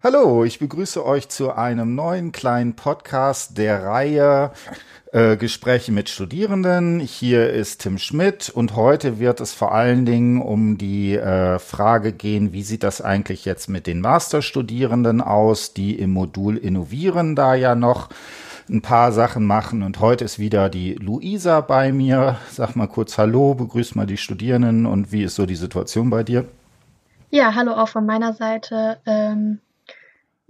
Hallo, ich begrüße euch zu einem neuen kleinen Podcast der Reihe äh, Gespräche mit Studierenden. Hier ist Tim Schmidt und heute wird es vor allen Dingen um die äh, Frage gehen, wie sieht das eigentlich jetzt mit den Masterstudierenden aus, die im Modul Innovieren da ja noch ein paar Sachen machen. Und heute ist wieder die Luisa bei mir. Sag mal kurz Hallo, begrüß mal die Studierenden und wie ist so die Situation bei dir? Ja, hallo auch von meiner Seite. Ähm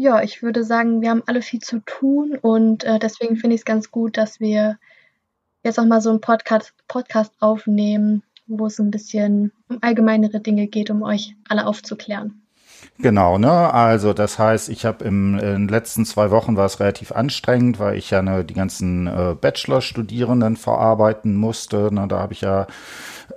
ja, ich würde sagen, wir haben alle viel zu tun und, äh, deswegen finde ich es ganz gut, dass wir jetzt noch mal so 'n Podcat Podcast aufnehmen, wo es ein bisschen um allgemeinere Dinge geht, um euch alle aufzuklären. Genau, ne? Also das heißt, ich habe in den letzten zwei Wochen war es relativ anstrengend, weil ich ja ne, die ganzen äh, Bachelor-Studierenden verarbeiten musste. Ne? Da habe ich ja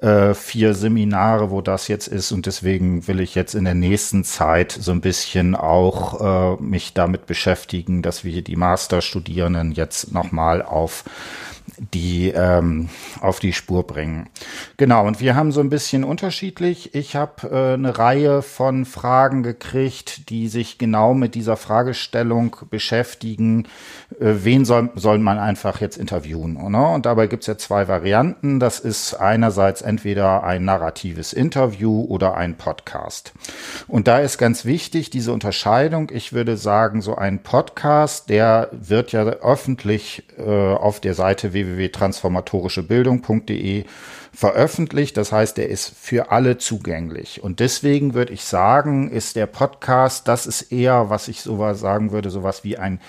äh, vier Seminare, wo das jetzt ist und deswegen will ich jetzt in der nächsten Zeit so ein bisschen auch äh, mich damit beschäftigen, dass wir die Masterstudierenden jetzt nochmal auf die ähm, auf die Spur bringen. Genau, und wir haben so ein bisschen unterschiedlich. Ich habe äh, eine Reihe von Fragen gekriegt, die sich genau mit dieser Fragestellung beschäftigen. Äh, wen soll, soll man einfach jetzt interviewen? Oder? Und dabei gibt es ja zwei Varianten. Das ist einerseits entweder ein narratives Interview oder ein Podcast. Und da ist ganz wichtig diese Unterscheidung. Ich würde sagen, so ein Podcast, der wird ja öffentlich äh, auf der Seite www www.transformatorischebildung.de veröffentlicht. Das heißt, er ist für alle zugänglich. Und deswegen würde ich sagen, ist der Podcast, das ist eher, was ich sowas sagen würde, sowas wie ein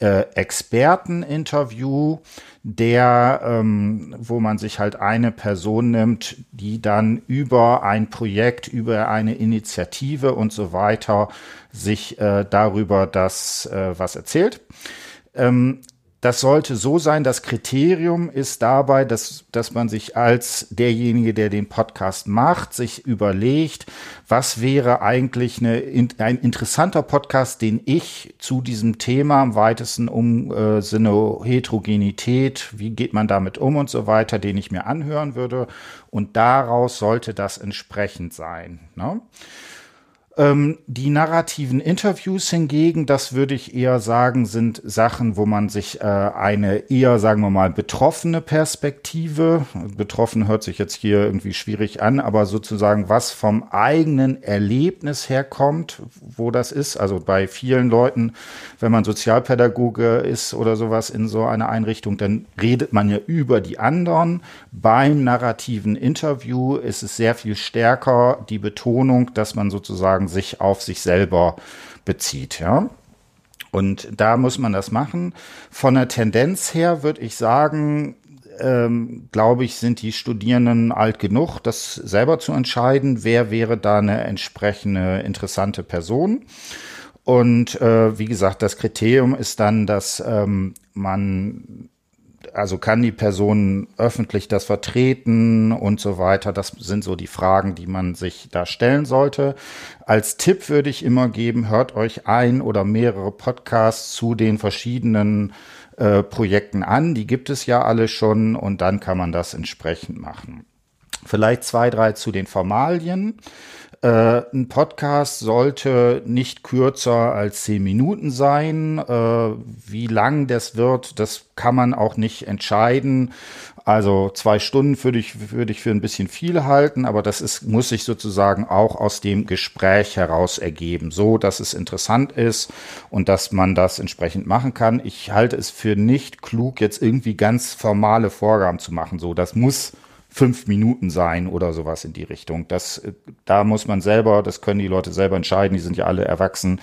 äh, Experteninterview, der, ähm, wo man sich halt eine Person nimmt, die dann über ein Projekt, über eine Initiative und so weiter sich äh, darüber das äh, was erzählt. Ähm, das sollte so sein, das Kriterium ist dabei, dass, dass man sich als derjenige, der den Podcast macht, sich überlegt, was wäre eigentlich eine, ein interessanter Podcast, den ich zu diesem Thema im weitesten um, äh, Sinne Heterogenität, wie geht man damit um und so weiter, den ich mir anhören würde. Und daraus sollte das entsprechend sein. Ne? Ähm, die narrativen Interviews hingegen, das würde ich eher sagen, sind Sachen, wo man sich äh, eine eher, sagen wir mal, betroffene Perspektive, betroffen hört sich jetzt hier irgendwie schwierig an, aber sozusagen was vom eigenen Erlebnis herkommt, wo das ist. Also bei vielen Leuten, wenn man Sozialpädagoge ist oder sowas in so einer Einrichtung, dann redet man ja über die anderen. Beim narrativen Interview ist es sehr viel stärker die Betonung, dass man sozusagen sich auf sich selber bezieht, ja. Und da muss man das machen. Von der Tendenz her würde ich sagen, ähm, glaube ich, sind die Studierenden alt genug, das selber zu entscheiden, wer wäre da eine entsprechende interessante Person. Und äh, wie gesagt, das Kriterium ist dann, dass ähm, man also kann die Person öffentlich das vertreten und so weiter. Das sind so die Fragen, die man sich da stellen sollte. Als Tipp würde ich immer geben, hört euch ein oder mehrere Podcasts zu den verschiedenen äh, Projekten an. Die gibt es ja alle schon und dann kann man das entsprechend machen. Vielleicht zwei, drei zu den Formalien. Äh, ein Podcast sollte nicht kürzer als zehn Minuten sein. Äh, wie lang das wird, das kann man auch nicht entscheiden. Also zwei Stunden würde ich, würde ich für ein bisschen viel halten, aber das ist, muss sich sozusagen auch aus dem Gespräch heraus ergeben, so dass es interessant ist und dass man das entsprechend machen kann. Ich halte es für nicht klug, jetzt irgendwie ganz formale Vorgaben zu machen. So, das muss fünf Minuten sein oder sowas in die Richtung. Das, da muss man selber, das können die Leute selber entscheiden, die sind ja alle erwachsen,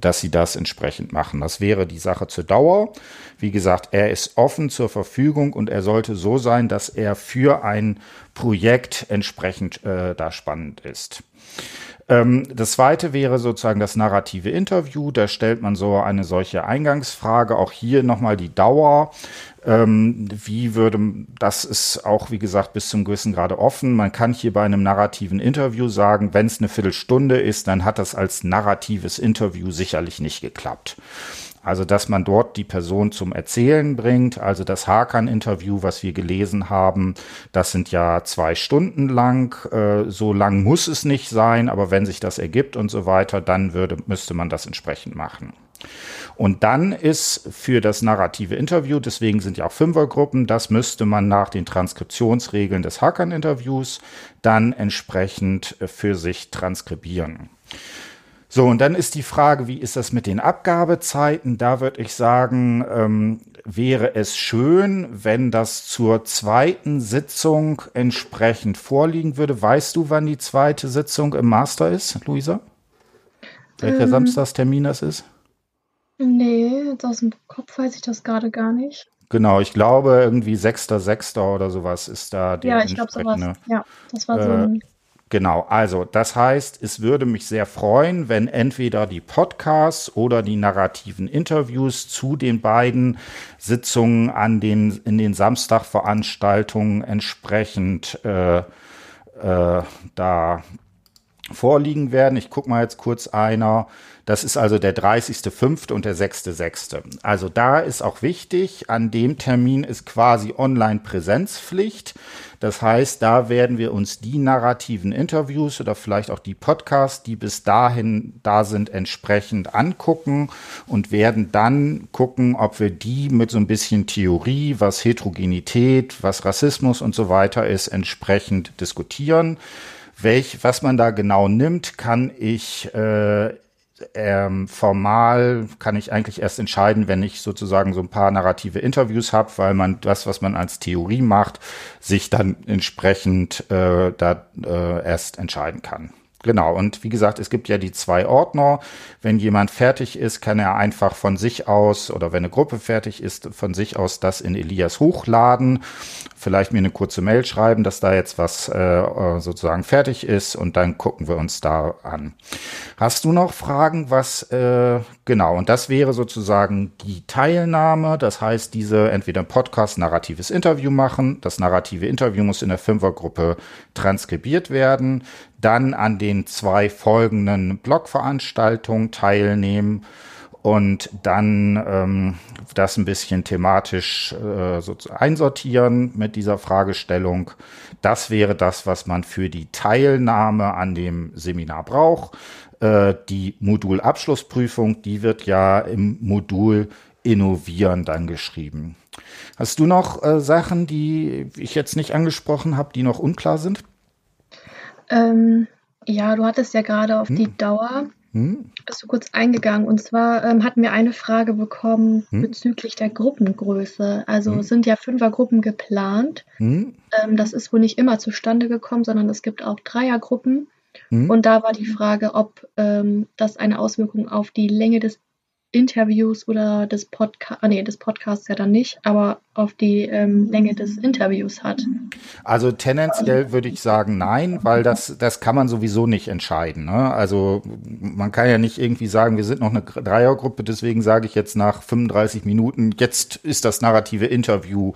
dass sie das entsprechend machen. Das wäre die Sache zur Dauer. Wie gesagt, er ist offen zur Verfügung und er sollte so sein, dass er für ein Projekt entsprechend äh, da spannend ist. Ähm, das zweite wäre sozusagen das narrative Interview. Da stellt man so eine solche Eingangsfrage. Auch hier nochmal die Dauer. Ähm, wie würde, das ist auch, wie gesagt, bis zum gewissen Grade offen. Man kann hier bei einem narrativen Interview sagen, wenn es eine Viertelstunde ist, dann hat das als narratives Interview sicherlich nicht geklappt. Also, dass man dort die Person zum Erzählen bringt. Also das Hakan-Interview, was wir gelesen haben, das sind ja zwei Stunden lang. Äh, so lang muss es nicht sein, aber wenn sich das ergibt und so weiter, dann würde, müsste man das entsprechend machen. Und dann ist für das narrative Interview, deswegen sind ja auch Fünfergruppen, das müsste man nach den Transkriptionsregeln des Hackern-Interviews dann entsprechend für sich transkribieren. So, und dann ist die Frage, wie ist das mit den Abgabezeiten? Da würde ich sagen, ähm, wäre es schön, wenn das zur zweiten Sitzung entsprechend vorliegen würde. Weißt du, wann die zweite Sitzung im Master ist, Luisa? Welcher ähm, Samstagstermin das ist? Nee, aus dem Kopf weiß ich das gerade gar nicht. Genau, ich glaube irgendwie 6.6. oder sowas ist da der Ja, ich glaube sowas. Ja, das war so äh, ein Genau, also das heißt, es würde mich sehr freuen, wenn entweder die Podcasts oder die narrativen Interviews zu den beiden Sitzungen an den in den Samstagveranstaltungen entsprechend äh, äh, da vorliegen werden. Ich gucke mal jetzt kurz einer. Das ist also der 30.05. und der 6.06. Also da ist auch wichtig, an dem Termin ist quasi Online-Präsenzpflicht. Das heißt, da werden wir uns die narrativen Interviews oder vielleicht auch die Podcasts, die bis dahin da sind, entsprechend angucken und werden dann gucken, ob wir die mit so ein bisschen Theorie, was Heterogenität, was Rassismus und so weiter ist, entsprechend diskutieren. Welch, was man da genau nimmt, kann ich äh, ähm, formal kann ich eigentlich erst entscheiden, wenn ich sozusagen so ein paar narrative Interviews habe, weil man das, was man als Theorie macht, sich dann entsprechend äh, da äh, erst entscheiden kann. Genau, und wie gesagt, es gibt ja die zwei Ordner. Wenn jemand fertig ist, kann er einfach von sich aus oder wenn eine Gruppe fertig ist, von sich aus das in Elias hochladen. Vielleicht mir eine kurze Mail schreiben, dass da jetzt was äh, sozusagen fertig ist und dann gucken wir uns da an. Hast du noch Fragen, was äh, genau, und das wäre sozusagen die Teilnahme. Das heißt, diese entweder Podcast, narratives Interview machen. Das narrative Interview muss in der Fünfergruppe transkribiert werden dann an den zwei folgenden Blogveranstaltungen teilnehmen und dann ähm, das ein bisschen thematisch äh, so einsortieren mit dieser Fragestellung. Das wäre das, was man für die Teilnahme an dem Seminar braucht. Äh, die Modulabschlussprüfung, die wird ja im Modul Innovieren dann geschrieben. Hast du noch äh, Sachen, die ich jetzt nicht angesprochen habe, die noch unklar sind? Ähm, ja, du hattest ja gerade auf hm. die Dauer, hm. bist du kurz eingegangen. Und zwar ähm, hatten wir eine Frage bekommen hm. bezüglich der Gruppengröße. Also hm. sind ja Fünfergruppen geplant. Hm. Ähm, das ist wohl nicht immer zustande gekommen, sondern es gibt auch Dreiergruppen. Hm. Und da war die Frage, ob ähm, das eine Auswirkung auf die Länge des Interviews oder des Podcasts, ah, nee, des Podcasts ja dann nicht, aber auf die ähm, Länge des Interviews hat. Also tendenziell würde ich sagen nein, weil das, das kann man sowieso nicht entscheiden. Ne? Also man kann ja nicht irgendwie sagen, wir sind noch eine Dreiergruppe, deswegen sage ich jetzt nach 35 Minuten, jetzt ist das narrative Interview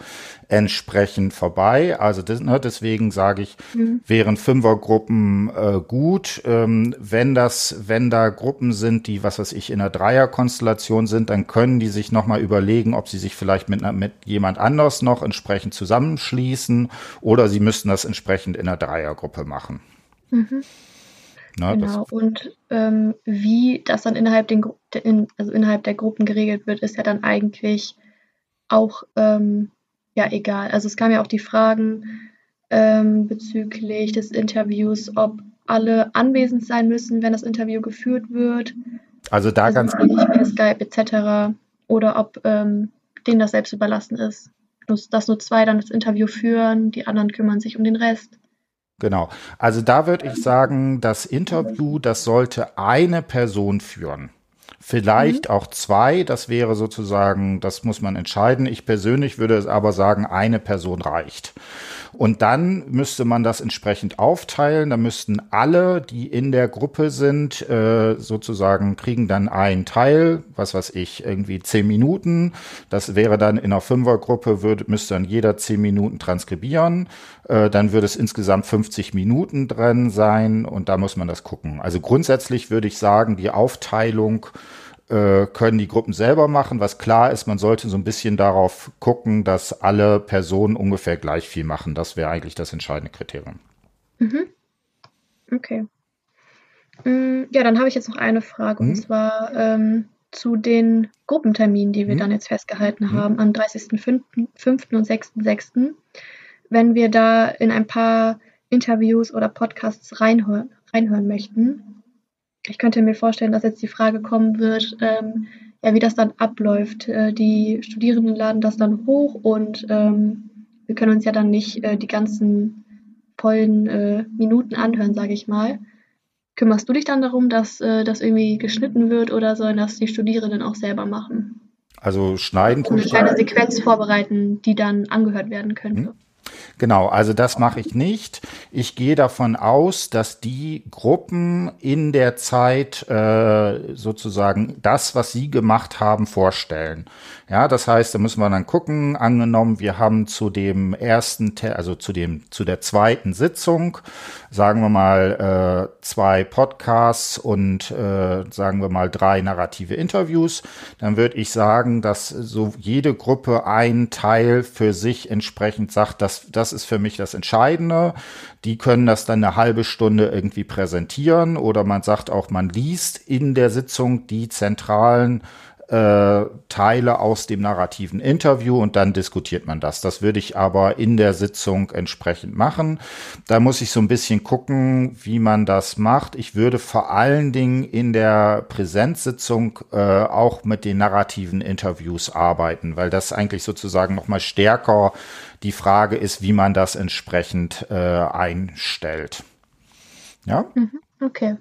entsprechend vorbei. Also das, ne, deswegen sage ich, mhm. wären Fünfergruppen äh, gut. Ähm, wenn das, wenn da Gruppen sind, die, was weiß ich, in einer Dreierkonstellation sind, dann können die sich nochmal überlegen, ob sie sich vielleicht mit, mit jemand anders noch entsprechend zusammenschließen oder sie müssten das entsprechend in einer Dreiergruppe machen. Mhm. Na, genau, und ähm, wie das dann innerhalb, den, in, also innerhalb der Gruppen geregelt wird, ist ja dann eigentlich auch ähm, ja egal. Also es kamen ja auch die Fragen ähm, bezüglich des Interviews, ob alle anwesend sein müssen, wenn das Interview geführt wird. Also da also ganz per Skype etc. Oder ob ähm, denen das selbst überlassen ist. Dass nur zwei dann das Interview führen, die anderen kümmern sich um den Rest. Genau. Also da würde ich sagen, das Interview, das sollte eine Person führen. Vielleicht mhm. auch zwei, das wäre sozusagen, das muss man entscheiden. Ich persönlich würde es aber sagen, eine Person reicht. Und dann müsste man das entsprechend aufteilen. Da müssten alle, die in der Gruppe sind, äh, sozusagen kriegen dann einen Teil, was weiß ich, irgendwie zehn Minuten. Das wäre dann in einer Fünfergruppe, würde, müsste dann jeder zehn Minuten transkribieren. Äh, dann würde es insgesamt 50 Minuten drin sein und da muss man das gucken. Also grundsätzlich würde ich sagen, die Aufteilung äh, können die Gruppen selber machen. Was klar ist, man sollte so ein bisschen darauf gucken, dass alle Personen ungefähr gleich viel machen. Das wäre eigentlich das entscheidende Kriterium. Mhm. Okay. Mm, ja, dann habe ich jetzt noch eine Frage mhm. und zwar ähm, zu den Gruppenterminen, die wir mhm. dann jetzt festgehalten mhm. haben, am 30.05. und 6.06. Wenn wir da in ein paar Interviews oder Podcasts reinhören, reinhören möchten. Ich könnte mir vorstellen, dass jetzt die Frage kommen wird, ähm, ja, wie das dann abläuft. Äh, die Studierenden laden das dann hoch und ähm, wir können uns ja dann nicht äh, die ganzen vollen äh, Minuten anhören, sage ich mal. Kümmerst du dich dann darum, dass äh, das irgendwie geschnitten wird oder sollen das die Studierenden auch selber machen? Also schneiden. Und eine kleine Sequenz vorbereiten, die dann angehört werden könnte. Hm. Genau, also das mache ich nicht. Ich gehe davon aus, dass die Gruppen in der Zeit äh, sozusagen das, was sie gemacht haben, vorstellen. Ja, das heißt, da müssen wir dann gucken. Angenommen, wir haben zu dem ersten, also zu dem zu der zweiten Sitzung, sagen wir mal äh, zwei Podcasts und äh, sagen wir mal drei narrative Interviews, dann würde ich sagen, dass so jede Gruppe ein Teil für sich entsprechend sagt, dass das ist für mich das Entscheidende. Die können das dann eine halbe Stunde irgendwie präsentieren oder man sagt auch, man liest in der Sitzung die zentralen äh, Teile aus dem narrativen Interview und dann diskutiert man das. Das würde ich aber in der Sitzung entsprechend machen. Da muss ich so ein bisschen gucken, wie man das macht. Ich würde vor allen Dingen in der Präsenzsitzung äh, auch mit den narrativen Interviews arbeiten, weil das eigentlich sozusagen noch mal stärker die Frage ist, wie man das entsprechend äh, einstellt. Ja? Mhm, okay.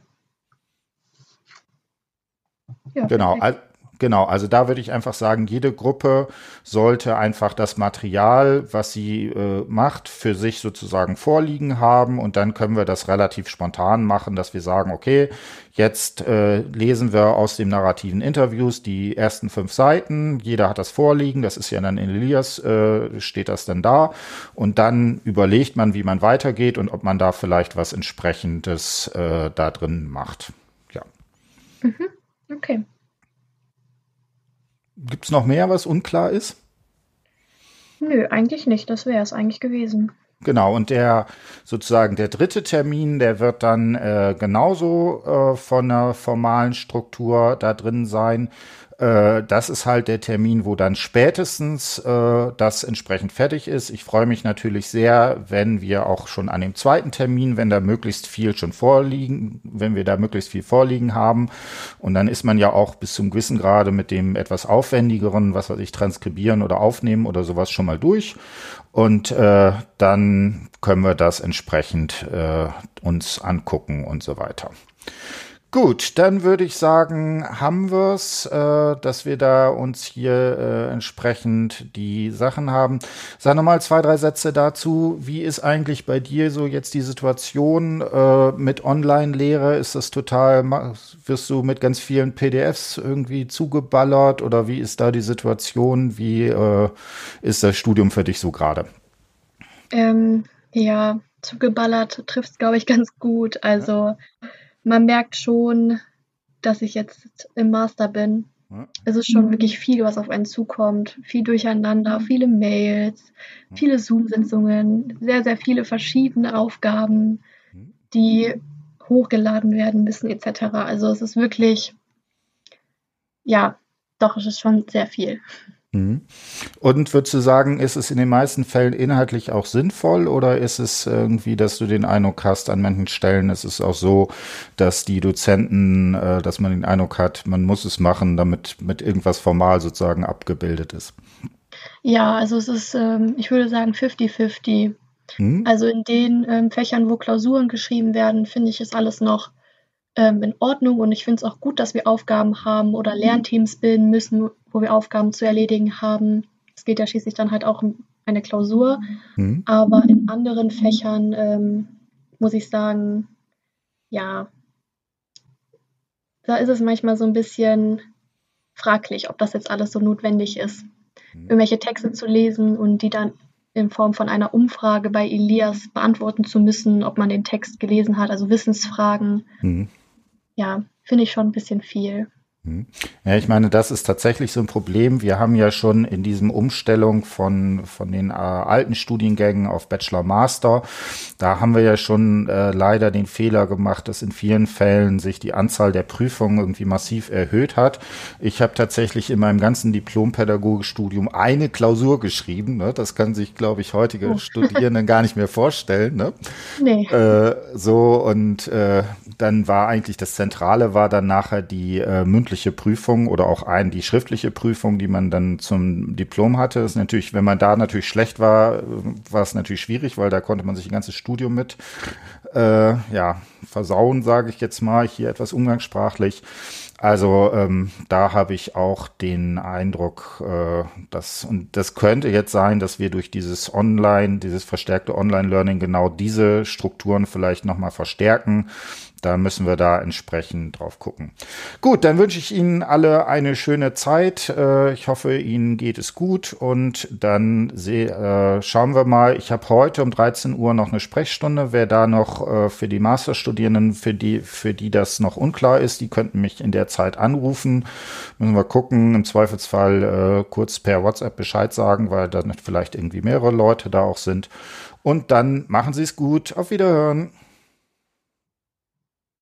Ja, genau. Perfekt. Genau, also da würde ich einfach sagen, jede Gruppe sollte einfach das Material, was sie äh, macht, für sich sozusagen vorliegen haben und dann können wir das relativ spontan machen, dass wir sagen, okay, jetzt äh, lesen wir aus dem narrativen Interviews die ersten fünf Seiten, jeder hat das vorliegen, das ist ja dann in Elias, äh, steht das dann da und dann überlegt man, wie man weitergeht und ob man da vielleicht was entsprechendes äh, da drin macht. Ja. Mhm. Okay. Gibt es noch mehr, was unklar ist? Nö, eigentlich nicht. Das wäre es eigentlich gewesen. Genau, und der sozusagen der dritte Termin, der wird dann äh, genauso äh, von der formalen Struktur da drin sein. Äh, das ist halt der Termin, wo dann spätestens äh, das entsprechend fertig ist. Ich freue mich natürlich sehr, wenn wir auch schon an dem zweiten Termin, wenn da möglichst viel schon vorliegen, wenn wir da möglichst viel vorliegen haben. Und dann ist man ja auch bis zum gewissen Grade mit dem etwas aufwendigeren, was weiß ich, transkribieren oder aufnehmen oder sowas schon mal durch. Und äh, dann können wir das entsprechend äh, uns angucken und so weiter. Gut, dann würde ich sagen, haben wir's, äh, dass wir da uns hier äh, entsprechend die Sachen haben. Sag nochmal zwei, drei Sätze dazu. Wie ist eigentlich bei dir so jetzt die Situation äh, mit Online-Lehre? Ist das total, wirst du mit ganz vielen PDFs irgendwie zugeballert oder wie ist da die Situation? Wie äh, ist das Studium für dich so gerade? Ähm, ja, zugeballert trifft glaube ich, ganz gut. Also man merkt schon, dass ich jetzt im Master bin. Es ist schon wirklich viel, was auf einen zukommt. Viel Durcheinander, viele Mails, viele Zoom-Sitzungen, sehr, sehr viele verschiedene Aufgaben, die hochgeladen werden müssen, etc. Also es ist wirklich, ja, doch, es ist schon sehr viel. Mhm. Und würdest du sagen, ist es in den meisten Fällen inhaltlich auch sinnvoll oder ist es irgendwie, dass du den Eindruck hast, an manchen Stellen ist es auch so, dass die Dozenten, äh, dass man den Eindruck hat, man muss es machen, damit mit irgendwas formal sozusagen abgebildet ist? Ja, also es ist, ähm, ich würde sagen, 50-50. Hm? Also in den ähm, Fächern, wo Klausuren geschrieben werden, finde ich, ist alles noch ähm, in Ordnung und ich finde es auch gut, dass wir Aufgaben haben oder mhm. Lernteams bilden müssen, wo wir Aufgaben zu erledigen haben. Es geht ja schließlich dann halt auch um eine Klausur. Mhm. Aber in anderen Fächern ähm, muss ich sagen, ja, da ist es manchmal so ein bisschen fraglich, ob das jetzt alles so notwendig ist. Mhm. Irgendwelche Texte zu lesen und die dann in Form von einer Umfrage bei Elias beantworten zu müssen, ob man den Text gelesen hat, also Wissensfragen. Mhm ja, finde ich schon ein bisschen viel. Hm. Ja, ich meine, das ist tatsächlich so ein Problem. Wir haben ja schon in diesem Umstellung von, von den äh, alten Studiengängen auf Bachelor Master, da haben wir ja schon äh, leider den Fehler gemacht, dass in vielen Fällen sich die Anzahl der Prüfungen irgendwie massiv erhöht hat. Ich habe tatsächlich in meinem ganzen Diplompädagogikstudium eine Klausur geschrieben. Ne? Das kann sich, glaube ich, heutige oh. Studierenden gar nicht mehr vorstellen. Ne? Nee. Äh, so, und äh, dann war eigentlich das Zentrale war dann nachher die äh, mündliche mündliche Prüfung oder auch ein, die schriftliche Prüfung, die man dann zum Diplom hatte. Ist natürlich, wenn man da natürlich schlecht war, war es natürlich schwierig, weil da konnte man sich ein ganzes Studium mit äh, ja, versauen, sage ich jetzt mal, hier etwas umgangssprachlich. Also ähm, da habe ich auch den Eindruck, äh, dass, und das könnte jetzt sein, dass wir durch dieses Online, dieses verstärkte Online-Learning genau diese Strukturen vielleicht nochmal verstärken da müssen wir da entsprechend drauf gucken. Gut, dann wünsche ich Ihnen alle eine schöne Zeit. Äh, ich hoffe, Ihnen geht es gut und dann äh, schauen wir mal. Ich habe heute um 13 Uhr noch eine Sprechstunde. Wer da noch äh, für die Masterstudierenden, für die, für die das noch unklar ist, die könnten mich in der Zeit anrufen. Müssen wir gucken, im Zweifelsfall kurz per WhatsApp Bescheid sagen, weil dann vielleicht irgendwie mehrere Leute da auch sind. Und dann machen Sie es gut. Auf Wiederhören.